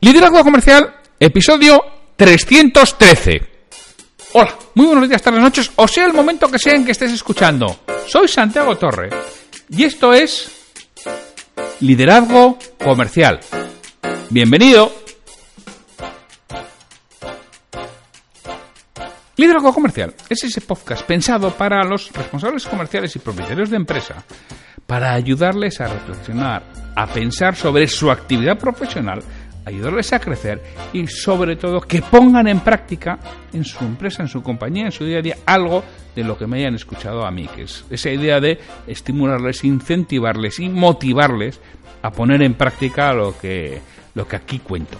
Liderazgo Comercial, episodio 313. Hola, muy buenos días, tardes, noches, o sea el momento que sea en que estés escuchando. Soy Santiago Torre y esto es Liderazgo Comercial. Bienvenido. Liderazgo Comercial es ese podcast pensado para los responsables comerciales y propietarios de empresa para ayudarles a reflexionar, a pensar sobre su actividad profesional ayudarles a crecer y sobre todo que pongan en práctica en su empresa, en su compañía, en su día a día algo de lo que me hayan escuchado a mí, que es esa idea de estimularles, incentivarles y motivarles a poner en práctica lo que, lo que aquí cuento.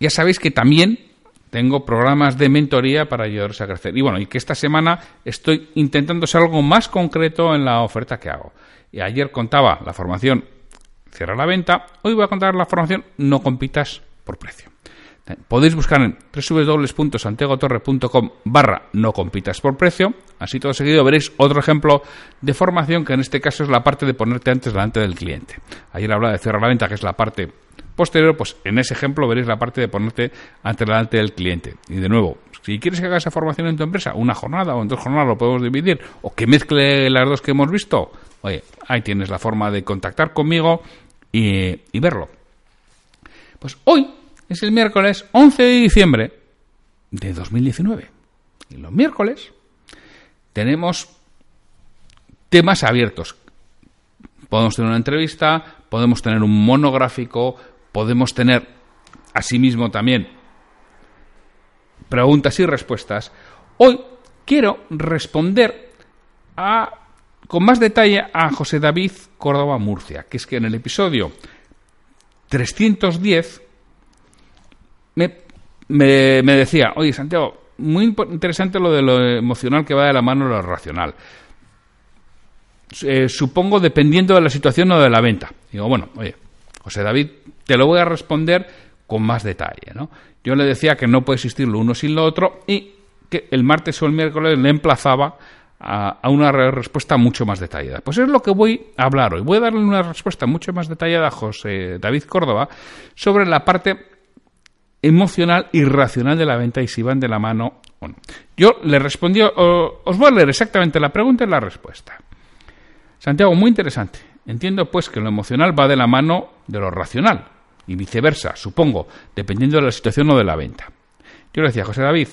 Ya sabéis que también tengo programas de mentoría para ayudaros a crecer. Y bueno, y que esta semana estoy intentando ser algo más concreto en la oferta que hago. Y ayer contaba la formación cierra la venta. Hoy voy a contar la formación No compitas por precio. Podéis buscar en www.santiagotorre.com barra no compitas por precio. Así todo seguido veréis otro ejemplo de formación que en este caso es la parte de ponerte antes delante del cliente. Ayer hablaba de cerrar la venta, que es la parte posterior, pues en ese ejemplo veréis la parte de ponerte antes delante del cliente. Y de nuevo, si quieres que haga esa formación en tu empresa, una jornada o en dos jornadas lo podemos dividir, o que mezcle las dos que hemos visto, oye, ahí tienes la forma de contactar conmigo y, verlo. Pues hoy es el miércoles 11 de diciembre de 2019. Y los miércoles tenemos temas abiertos. Podemos tener una entrevista, podemos tener un monográfico, podemos tener asimismo también preguntas y respuestas. Hoy quiero responder a con más detalle a José David Córdoba Murcia, que es que en el episodio 310 me, me, decía, oye Santiago, muy interesante lo de lo emocional que va de la mano a lo racional. Eh, supongo dependiendo de la situación o de la venta. Digo, bueno, oye, José David, te lo voy a responder con más detalle. ¿no? Yo le decía que no puede existir lo uno sin lo otro y que el martes o el miércoles le emplazaba a, una respuesta mucho más detallada. Pues es lo que voy a hablar hoy. Voy a darle una respuesta mucho más detallada a José David Córdoba sobre la parte emocional y racional de la venta y si van de la mano o no. Yo le respondí, os voy a leer exactamente la pregunta y la respuesta. Santiago, muy interesante. Entiendo pues que lo emocional va de la mano de lo racional y viceversa, supongo, dependiendo de la situación o de la venta. Yo le decía, José David,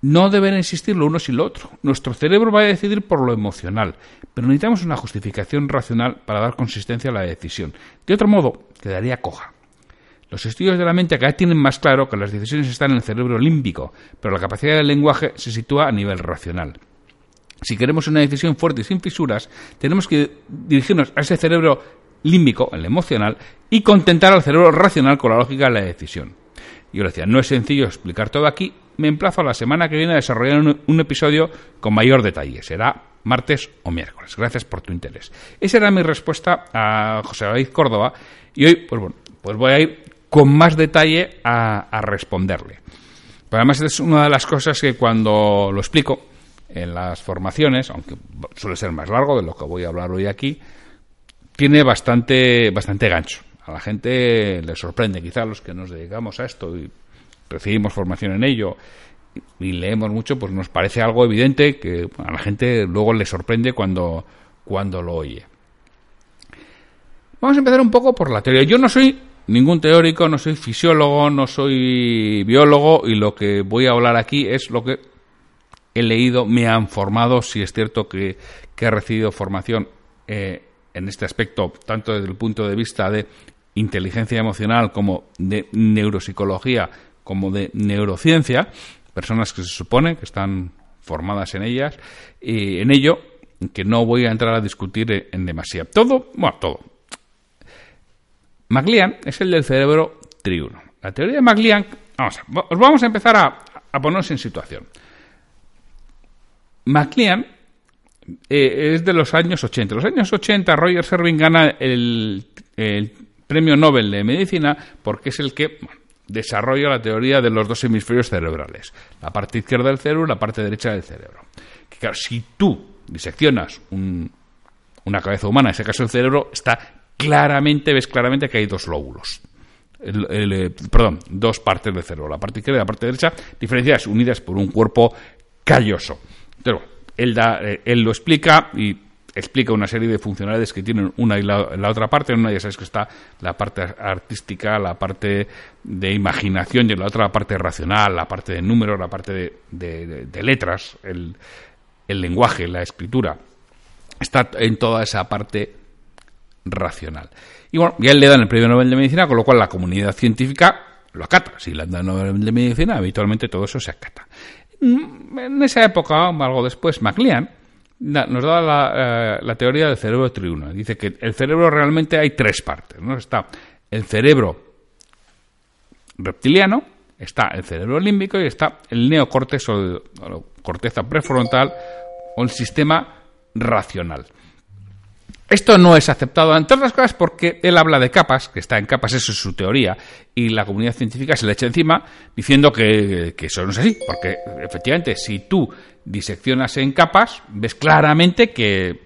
no deben existir lo uno sin lo otro. Nuestro cerebro va a decidir por lo emocional, pero necesitamos una justificación racional para dar consistencia a la decisión. De otro modo, quedaría coja. Los estudios de la mente vez tienen más claro que las decisiones están en el cerebro límbico, pero la capacidad del lenguaje se sitúa a nivel racional. Si queremos una decisión fuerte y sin fisuras, tenemos que dirigirnos a ese cerebro límbico, el emocional, y contentar al cerebro racional con la lógica de la decisión. Yo le decía, no es sencillo explicar todo aquí, me emplazo a la semana que viene a desarrollar un, episodio con mayor detalle. Será martes o miércoles. Gracias por tu interés. Esa era mi respuesta a José David Córdoba y hoy, pues bueno, pues voy a ir con más detalle a, responderle. Pero además es una de las cosas que cuando lo explico en las formaciones, aunque suele ser más largo de lo que voy a hablar hoy aquí, tiene bastante, bastante gancho. A la gente le sorprende, quizá a los que nos dedicamos a esto y recibimos formación en ello y leemos mucho, pues nos parece algo evidente que a la gente luego le sorprende cuando, cuando lo oye. Vamos a empezar un poco por la teoría. Yo no soy ningún teórico, no soy fisiólogo, no soy biólogo y lo que voy a hablar aquí es lo que he leído, me han formado, si es cierto que, he recibido formación eh, en este aspecto, tanto desde el punto de vista de inteligencia emocional como de neuropsicología como de neurociencia, personas que se supone que están formadas en ellas, y en ello, que no voy a entrar a discutir en demasiado. Todo, bueno, todo. McLean es el del cerebro triuno. La teoría de McLean, vamos a, os vamos a empezar a, a ponernos en situación. McLean eh, es de los años 80. En los años 80 Roger Servin gana el, premio Nobel de Medicina porque es el que desarrolla la teoría de los dos hemisferios cerebrales, la parte izquierda del cerebro y la parte derecha del cerebro. Que claro, si tú diseccionas una cabeza humana, en ese caso el cerebro, está claramente, ves claramente que hay dos lóbulos. eh, perdón, dos partes del cerebro, la parte izquierda y la parte derecha, diferenciadas, unidas por un cuerpo calloso. Pero él, da, eh, él lo explica y explica una serie de funcionalidades que tienen una y la, otra parte. En una ya sabes que está la parte artística, la parte de imaginación y en la otra la parte racional, la parte de números, la parte de, letras, el, lenguaje, la escritura. Está en toda esa parte racional. Y bueno, ya le dan el premio Nobel de Medicina, con lo cual la comunidad científica lo acata. Si le dan el Nobel de Medicina, habitualmente todo eso se acata. En esa época, algo después, MacLean nos da eh, la, teoría del cerebro triuno. Dice que el cerebro realmente hay tres partes. ¿no? Está el cerebro reptiliano, está el cerebro límbico y está el neocortes o, corteza prefrontal o el sistema racional. Esto no es aceptado, entre otras cosas, porque él habla de capas, que está en capas, eso es su teoría, y la comunidad científica se le echa encima diciendo que, eso no es así, porque efectivamente, si tú diseccionas en capas, ves claramente que,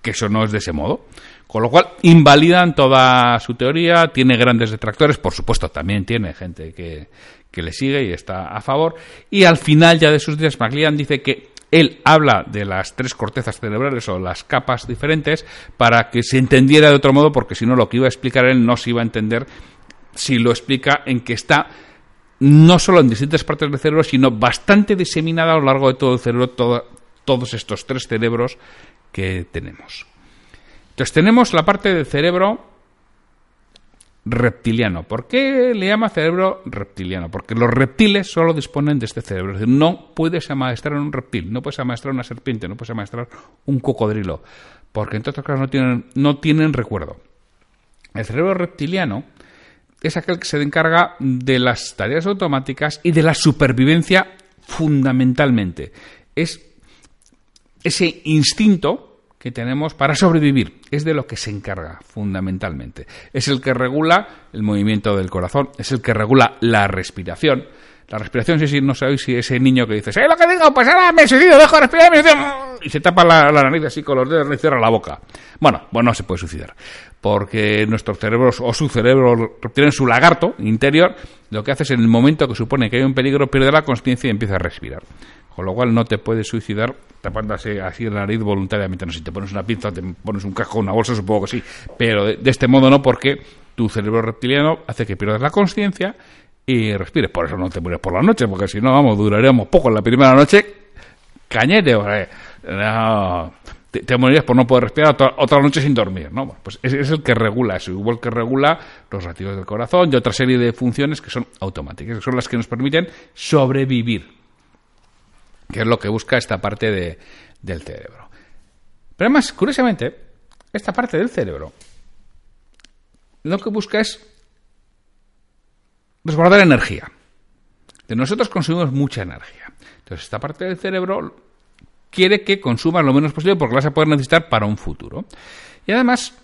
que eso no es de ese modo. Con lo cual, invalidan toda su teoría, tiene grandes detractores, por supuesto, también tiene gente que, que le sigue y está a favor. Y al final ya de sus días, MacLean dice que él habla de las tres cortezas cerebrales o las capas diferentes para que se entendiera de otro modo, porque si no lo que iba a explicar él no se iba a entender si lo explica en que está no solo en distintas partes del cerebro, sino bastante diseminada a lo largo de todo el cerebro, todos estos tres cerebros que tenemos. Entonces tenemos la parte del cerebro reptiliano. ¿Por qué le llama cerebro reptiliano? Porque los reptiles solo disponen de este cerebro. Es decir, no puedes amaestrar un reptil, no puedes amaestrar una serpiente, no puedes amaestrar un cocodrilo, porque en otras casos no tienen, no tienen recuerdo. El cerebro reptiliano es aquel que se encarga de las tareas automáticas y de la supervivencia fundamentalmente. Es ese instinto que tenemos para sobrevivir. Es de lo que se encarga fundamentalmente. Es el que regula el movimiento del corazón, es el que regula la respiración. La respiración, sí, sí, no sabéis si ese niño que dice, ¿sabes lo que digo? Pues ahora me suicido, dejo de respirar y se tapa la, nariz así con los dedos y cierra la boca. Bueno, pues no se puede suicidar. Porque nuestros cerebros o su cerebro tienen su lagarto interior, lo que hace es en el momento que supone que hay un peligro, pierde la conciencia y empieza a respirar. Con lo cual no te puedes suicidar tapándose así la nariz voluntariamente. No, si te pones una pinza, te pones un casco, una bolsa, supongo que sí. Pero de, este modo no, porque tu cerebro reptiliano hace que pierdas la conciencia y respires. Por eso no te mueres por la noche, porque si no, vamos, duraríamos poco en la primera noche. Cañete, te, morirías por no poder respirar otra, noche sin dormir, ¿no? pues es, es, el que regula eso, igual que regula los latidos del corazón y otra serie de funciones que son automáticas, que son las que nos permiten sobrevivir que es lo que busca esta parte de, del cerebro. Pero además, curiosamente, esta parte del cerebro lo que busca es resguardar energía. De nosotros consumimos mucha energía. Entonces, esta parte del cerebro quiere que consumas lo menos posible porque la vas a poder necesitar para un futuro. Y además,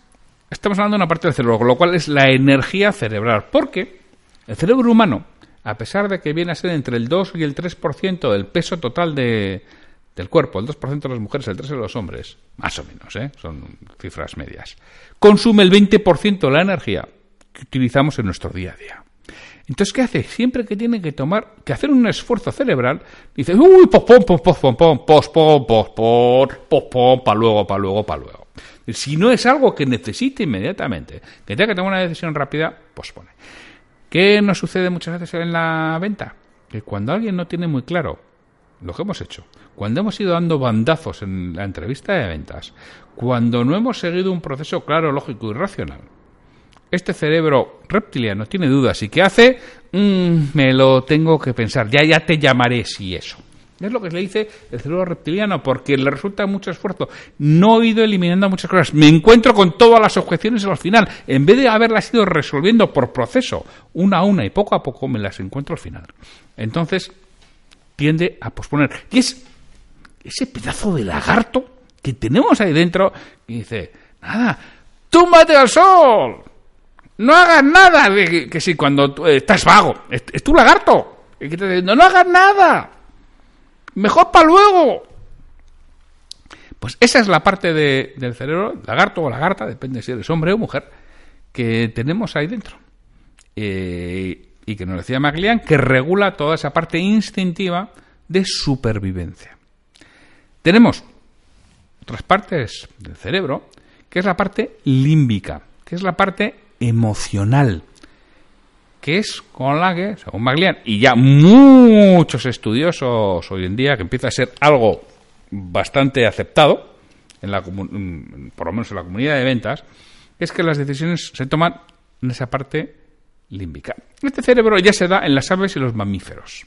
estamos hablando de una parte del cerebro, con lo cual es la energía cerebral. Porque el cerebro humano a pesar de que viene a ser entre el 2 y el 3% del peso total de, del cuerpo, el 2% de las mujeres, el 3% de los hombres, más o menos, ¿eh? son cifras medias, consume el 20% de la energía que utilizamos en nuestro día a día. Entonces, ¿qué hace? Siempre que tiene que tomar, que hacer un esfuerzo cerebral, dice, uy, pospon, pospon, pospon, pospon, pospon, pospon, para luego, para luego, para luego. Si no es algo que necesite inmediatamente, que tenga que tomar una decisión rápida, pospone. ¿Qué nos sucede muchas veces en la venta? Que cuando alguien no tiene muy claro lo que hemos hecho, cuando hemos ido dando bandazos en la entrevista de ventas, cuando no hemos seguido un proceso claro, lógico y racional, este cerebro reptiliano tiene dudas y ¿qué hace? Mm, me lo tengo que pensar, ya, ya te llamaré si eso. Es lo que le dice el cerebro reptiliano, porque le resulta mucho esfuerzo. No he ido eliminando muchas cosas. Me encuentro con todas las objeciones al final. En vez de haberlas ido resolviendo por proceso, una a una y poco a poco, me las encuentro al final. Entonces, tiende a posponer. Y es ese pedazo de lagarto que tenemos ahí dentro y dice, nada, túmbate al sol. No hagas nada. Que, si cuando estás vago, es, tu lagarto. Y que te, no, no hagas nada mejor para luego. Pues esa es la parte del cerebro, lagarto o lagarta, depende si eres hombre o mujer, que tenemos ahí dentro. eh, y que nos decía McLean, que regula toda esa parte instintiva de supervivencia. Tenemos otras partes del cerebro, que es la parte límbica, que es la parte emocional, que es con la que, según Maglian, y ya muchos estudiosos hoy en día, que empieza a ser algo bastante aceptado, en la, mm, por lo menos en la comunidad de ventas, es que las decisiones se toman en esa parte límbica. Este cerebro ya se da en las aves y los mamíferos.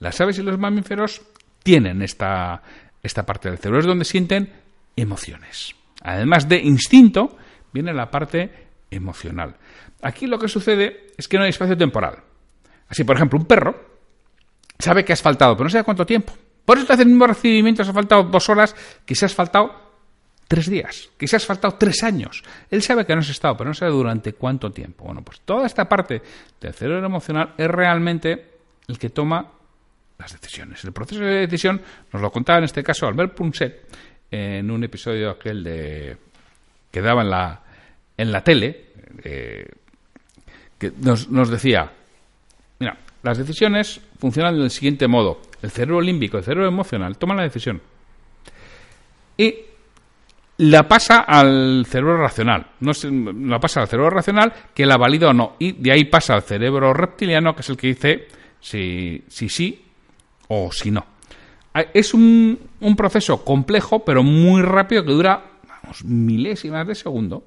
Las aves y los mamíferos tienen esta, esta parte del cerebro, es donde sienten emociones. Además de instinto, viene la parte emocional. Aquí lo que sucede es que no hay espacio temporal. Así, por ejemplo, un perro sabe que has faltado, pero no sabe cuánto tiempo. Por eso te hace el mismo recibimiento, se ha faltado dos horas, que se has faltado tres días, que se has faltado tres años. Él sabe que no has estado, pero no sabe durante cuánto tiempo. Bueno, pues toda esta parte del cerebro emocional es realmente el que toma las decisiones. El proceso de decisión nos lo contaba en este caso Albert Punset en un episodio aquel de que daba en la en la tele eh, que nos, decía, mira, las decisiones funcionan del siguiente modo. El cerebro límbico, el cerebro emocional, toma la decisión y la pasa al cerebro racional. No la pasa al cerebro racional que la valida o no. Y de ahí pasa al cerebro reptiliano, que es el que dice si sí si, o si no. Ah, es un, un proceso complejo, pero muy rápido, que dura vamos, milésimas de segundo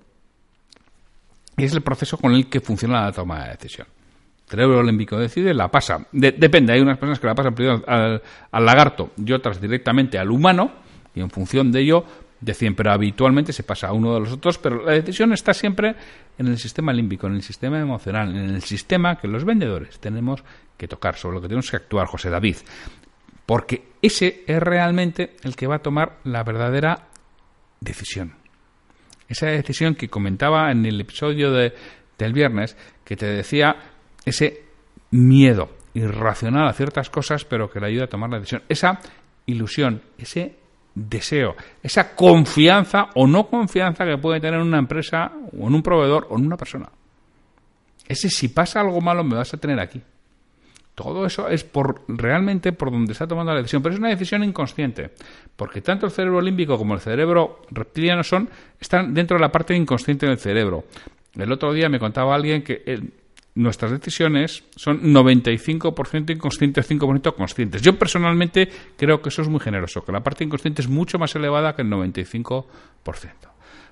es el proceso con el que funciona la toma de decisión. El cerebro límbico decide, la pasa. depende, hay unas personas que la pasan primero al, lagarto y otras directamente al humano, y en función de ello deciden, pero habitualmente se pasa a uno de los otros, pero la decisión está siempre en el sistema límbico, en el sistema emocional, en el sistema que los vendedores tenemos que tocar, sobre lo que tenemos que actuar, José David. Porque ese es realmente el que va a tomar la verdadera decisión esa decisión que comentaba en el episodio de, del viernes, que te decía ese miedo irracional a ciertas cosas, pero que le ayuda a tomar la decisión. Esa ilusión, ese deseo, esa confianza o no confianza que puede tener una empresa o en un proveedor o en una persona. Ese si pasa algo malo me vas a tener aquí. Todo eso es por realmente por donde está tomando la decisión, pero es una decisión inconsciente, porque tanto el cerebro límbico como el cerebro reptiliano son están dentro de la parte inconsciente del cerebro. El otro día me contaba alguien que eh, nuestras decisiones son 95% inconscientes, 5% conscientes. Yo personalmente creo que eso es muy generoso, que la parte inconsciente es mucho más elevada que el 95%.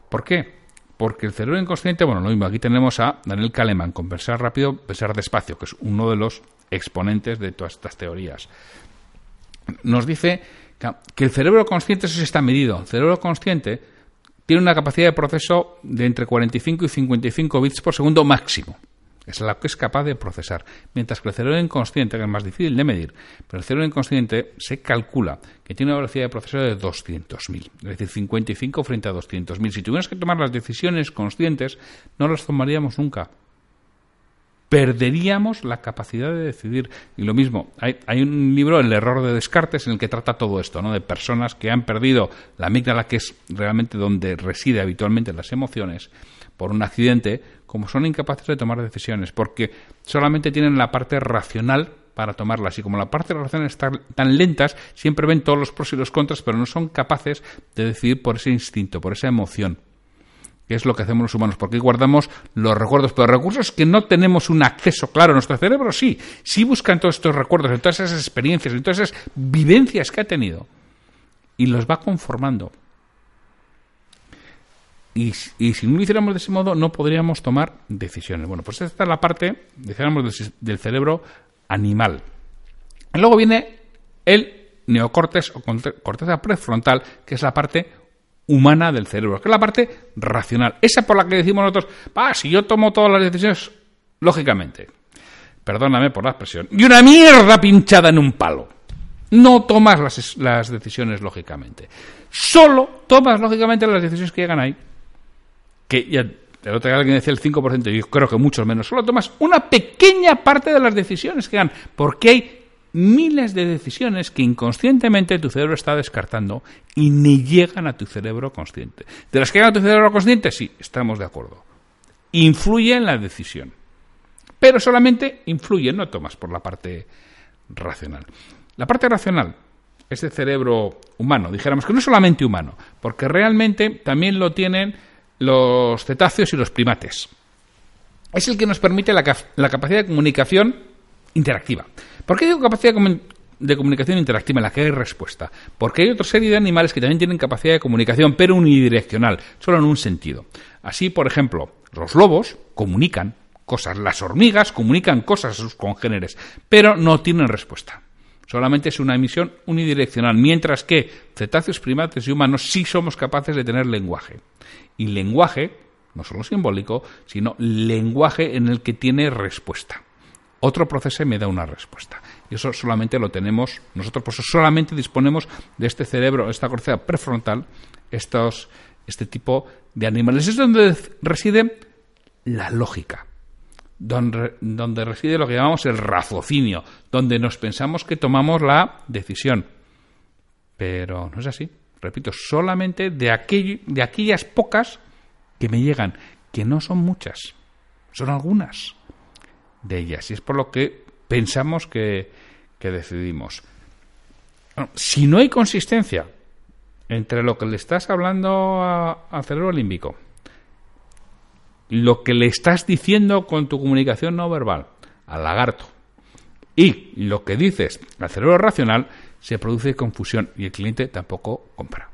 ¿Por qué? Porque el cerebro inconsciente, bueno, lo mismo, aquí tenemos a Daniel Kahneman, con pensar rápido, pensar despacio, que es uno de los exponentes de todas estas teorías. Nos dice que el cerebro consciente, eso sí está medido, el cerebro consciente tiene una capacidad de proceso de entre 45 y 55 bits por segundo máximo. Es la que es capaz de procesar. Mientras que el cerebro inconsciente, que es más difícil de medir, pero el cerebro inconsciente se calcula que tiene una velocidad de proceso de 200.000, es decir, 55 frente a 200.000. Si tuviéramos que tomar las decisiones conscientes, no las tomaríamos nunca. Perderíamos la capacidad de decidir. Y lo mismo, hay, hay, un libro, El error de Descartes, en el que trata todo esto, ¿no? de personas que han perdido la amígdala, que es realmente donde reside habitualmente las emociones, por un accidente, como son incapaces de tomar decisiones, porque solamente tienen la parte racional para tomarlas. Y como la parte racional está tan lentas, siempre ven todos los pros y los contras, pero no son capaces de decidir por ese instinto, por esa emoción que es lo que hacemos los humanos, porque guardamos los recuerdos, pero recursos que no tenemos un acceso claro. Nuestro cerebro sí, sí buscan todos estos recuerdos, en todas esas experiencias, en todas esas vivencias que ha tenido, y los va conformando. Y, si no lo hiciéramos de ese modo, no podríamos tomar decisiones. Bueno, pues esta es la parte, dijéramos, del, cerebro animal. Y luego viene el neocortes o corteza prefrontal, que es la parte humana del cerebro, que es la parte racional. Esa por la que decimos nosotros, ah, si yo tomo todas las decisiones, lógicamente, perdóname por la expresión, y una mierda pinchada en un palo. No tomas las, las decisiones lógicamente. Solo tomas lógicamente las decisiones que llegan ahí que ya el otro día alguien decía el 5%, yo creo que mucho menos, solo tomas una pequeña parte de las decisiones que dan, porque hay miles de decisiones que inconscientemente tu cerebro está descartando y ni llegan a tu cerebro consciente. ¿De las que llegan a tu cerebro consciente? Sí, estamos de acuerdo. Influye en la decisión. Pero solamente influye, no tomas por la parte racional. La parte racional, ese cerebro humano, dijéramos que no es solamente humano, porque realmente también lo tienen los cetáceos y los primates. Es el que nos permite la, capacidad de comunicación interactiva. ¿Por qué digo capacidad de comunicación interactiva en la que hay respuesta? Porque hay otra serie de animales que también tienen capacidad de comunicación, pero unidireccional, solo en un sentido. Así, por ejemplo, los lobos comunican cosas, las hormigas comunican cosas a sus congéneres, pero no tienen respuesta. Solamente es una emisión unidireccional, mientras que cetáceos, primates y humanos sí somos capaces de tener lenguaje. Y lenguaje, no solo simbólico, sino lenguaje en el que tiene respuesta. Otro proceso me da una respuesta. Y eso solamente lo tenemos, nosotros por eso solamente disponemos de este cerebro, esta corteza prefrontal, estos, este tipo de animales. Es donde reside la lógica donde, reside lo que llamamos el raciocinio, donde nos pensamos que tomamos la decisión. Pero no es así. Repito, solamente de, de aquellas pocas que me llegan, que no son muchas, son algunas de ellas. Y es por lo que pensamos que, decidimos. si no hay consistencia entre lo que le estás hablando al cerebro límbico lo que le estás diciendo con tu comunicación no verbal al lagarto y lo que dices al cerebro racional, se produce confusión y el cliente tampoco compra.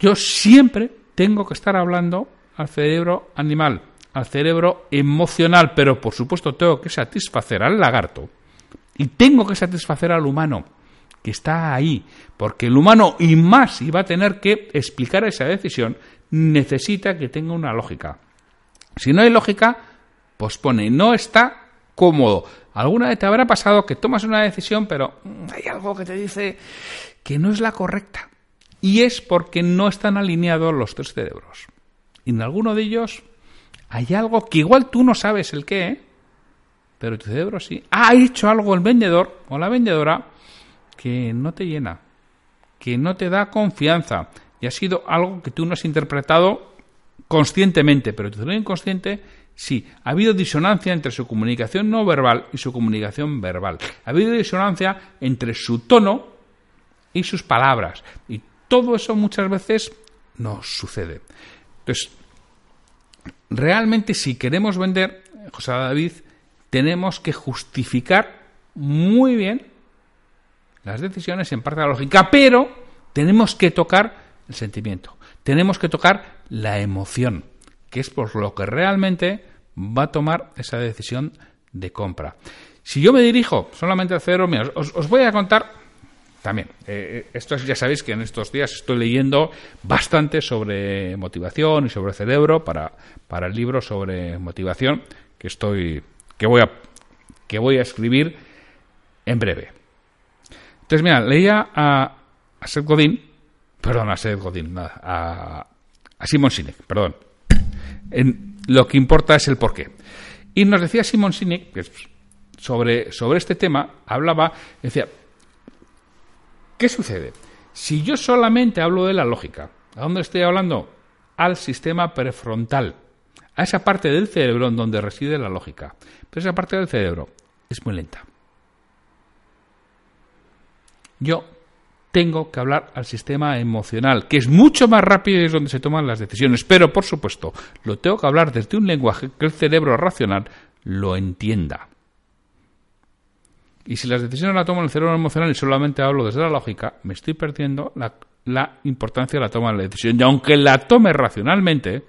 Yo siempre tengo que estar hablando al cerebro animal, al cerebro emocional, pero por supuesto tengo que satisfacer al lagarto y tengo que satisfacer al humano que está ahí, porque el humano y más y va a tener que explicar esa decisión, necesita que tenga una lógica. Si no hay lógica, pospone. No está cómodo. Alguna vez te habrá pasado que tomas una decisión, pero mm, hay algo que te dice que no es la correcta. Y es porque no están alineados los tres cerebros. Y en alguno de ellos hay algo que igual tú no sabes el qué, pero tu cerebro sí. Ha hecho algo el vendedor o la vendedora que no te llena, que no te da confianza. Y ha sido algo que tú no has interpretado conscientemente, pero tu cerebro inconsciente sí. Ha habido disonancia entre su comunicación no verbal y su comunicación verbal. Ha habido disonancia entre su tono y sus palabras. Y todo eso muchas veces nos sucede. Entonces, realmente si queremos vender, José David, tenemos que justificar muy bien las decisiones en parte de la lógica, pero tenemos que tocar el sentimiento. Tenemos que tocar la emoción, que es por lo que realmente va a tomar esa decisión de compra. Si yo me dirijo solamente al cerebro mío, os, voy a contar también. Eh, esto ya sabéis que en estos días estoy leyendo bastante sobre motivación y sobre cerebro para, para el libro sobre motivación que estoy que voy a que voy a escribir en breve. Entonces, mira, leía a, a Seth Godin, perdón, a Seth Godin, nada, a, a Simon Sinek, perdón. En, lo que importa es el porqué. Y nos decía Simon Sinek, que sobre, sobre este tema, hablaba, decía, ¿qué sucede? Si yo solamente hablo de la lógica, ¿a dónde estoy hablando? Al sistema prefrontal, a esa parte del cerebro en donde reside la lógica. Pero esa parte del cerebro es muy lenta. Yo tengo que hablar al sistema emocional, que es mucho más rápido y es donde se toman las decisiones. Pero, por supuesto, lo tengo que hablar desde un lenguaje que el cerebro racional lo entienda. Y si las decisiones las tomo en el cerebro emocional y solamente hablo desde la lógica, me estoy perdiendo la, importancia de la toma de la decisión. Y aunque la tome racionalmente,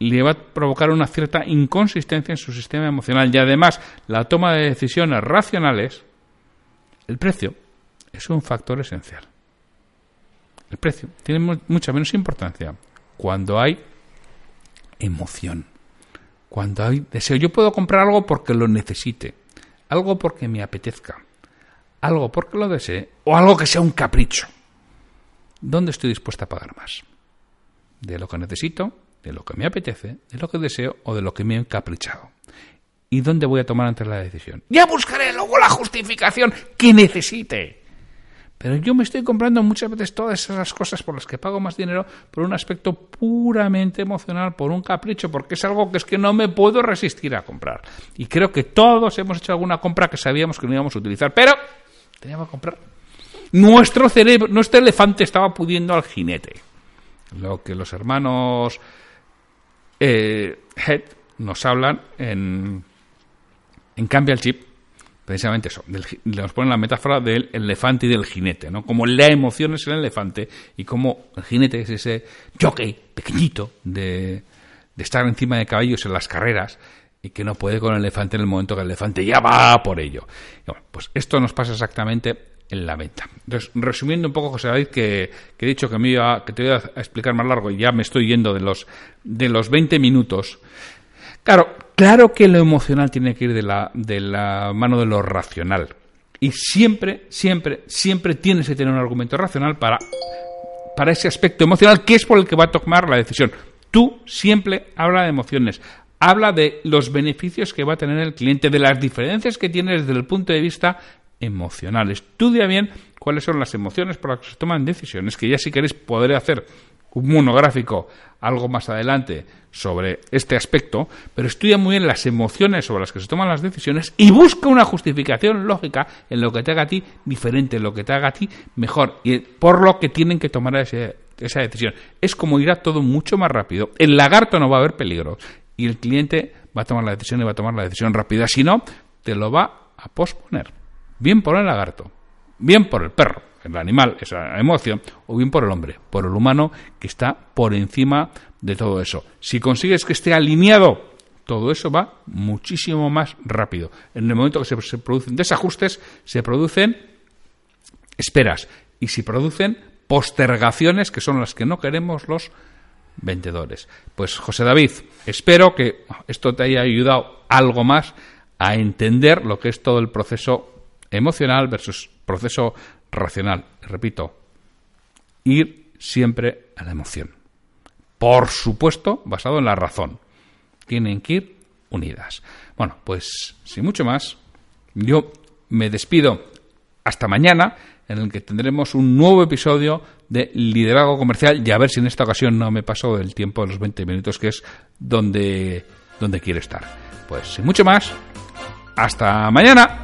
le va a provocar una cierta inconsistencia en su sistema emocional. Y además, la toma de decisiones racionales, el precio es un factor esencial. El precio tiene mucha menos importancia cuando hay emoción, cuando hay deseo. Yo puedo comprar algo porque lo necesite, algo porque me apetezca, algo porque lo desee o algo que sea un capricho. ¿Dónde estoy dispuesta a pagar más? ¿De lo que necesito, de lo que me apetece, de lo que deseo o de lo que me he encaprichado? ¿Y dónde voy a tomar antes la decisión? Ya buscaré luego la justificación que necesite Pero yo me estoy comprando muchas veces todas esas cosas por las que pago más dinero por un aspecto puramente emocional, por un capricho, porque es algo que es que no me puedo resistir a comprar. Y creo que todos hemos hecho alguna compra que sabíamos que no íbamos a utilizar, pero teníamos que comprar. Nuestro cerebro, nuestro elefante estaba pudiendo al jinete. Lo que los hermanos eh, Head nos hablan en, en Cambia el Chip precisamente eso, nos ponen la metáfora del elefante y del jinete, ¿no? Como la emoción es el elefante y como el jinete es ese jockey pequeñito de, estar encima de caballos en las carreras y que no puede con el elefante en el momento que el elefante ya va por ello. pues esto nos pasa exactamente en la venta. Entonces, resumiendo un poco, José David, que, que he dicho que, me iba, que te voy a explicar más largo y ya me estoy yendo de los, de los 20 minutos. Claro, claro que lo emocional tiene que ir de la, de la mano de lo racional. Y siempre, siempre, siempre tienes que tener un argumento racional para, para ese aspecto emocional que es por el que va a tomar la decisión. Tú siempre habla de emociones, habla de los beneficios que va a tener el cliente, de las diferencias que tiene desde el punto de vista emocional. Estudia bien cuáles son las emociones por las que se toman decisiones, que ya si queréis podré hacer un monográfico algo más adelante sobre este aspecto, pero estudia muy bien las emociones sobre las que se toman las decisiones y busca una justificación lógica en lo que te haga a ti diferente, en lo que te haga a ti mejor y por lo que tienen que tomar esa decisión. Es como irá todo mucho más rápido. El lagarto no va a haber peligro y el cliente va a tomar la decisión y va a tomar la decisión rápida. Si no, te lo va a posponer. Bien por el lagarto, bien por el perro el animal, esa emoción, o bien por el hombre, por el humano que está por encima de todo eso. Si consigues que esté alineado, todo eso va muchísimo más rápido. En el momento que se, producen desajustes, se producen esperas y se producen postergaciones que son las que no queremos los vendedores. Pues José David, espero que esto te haya ayudado algo más a entender lo que es todo el proceso emocional versus proceso racional. Repito, ir siempre a la emoción. Por supuesto, basado en la razón. Tienen que ir unidas. Bueno, pues sin mucho más, yo me despido hasta mañana, en el que tendremos un nuevo episodio de liderazgo comercial y a ver si en esta ocasión no me paso del tiempo de los 20 minutos, que es donde, donde quiero estar. Pues sin mucho más, hasta mañana.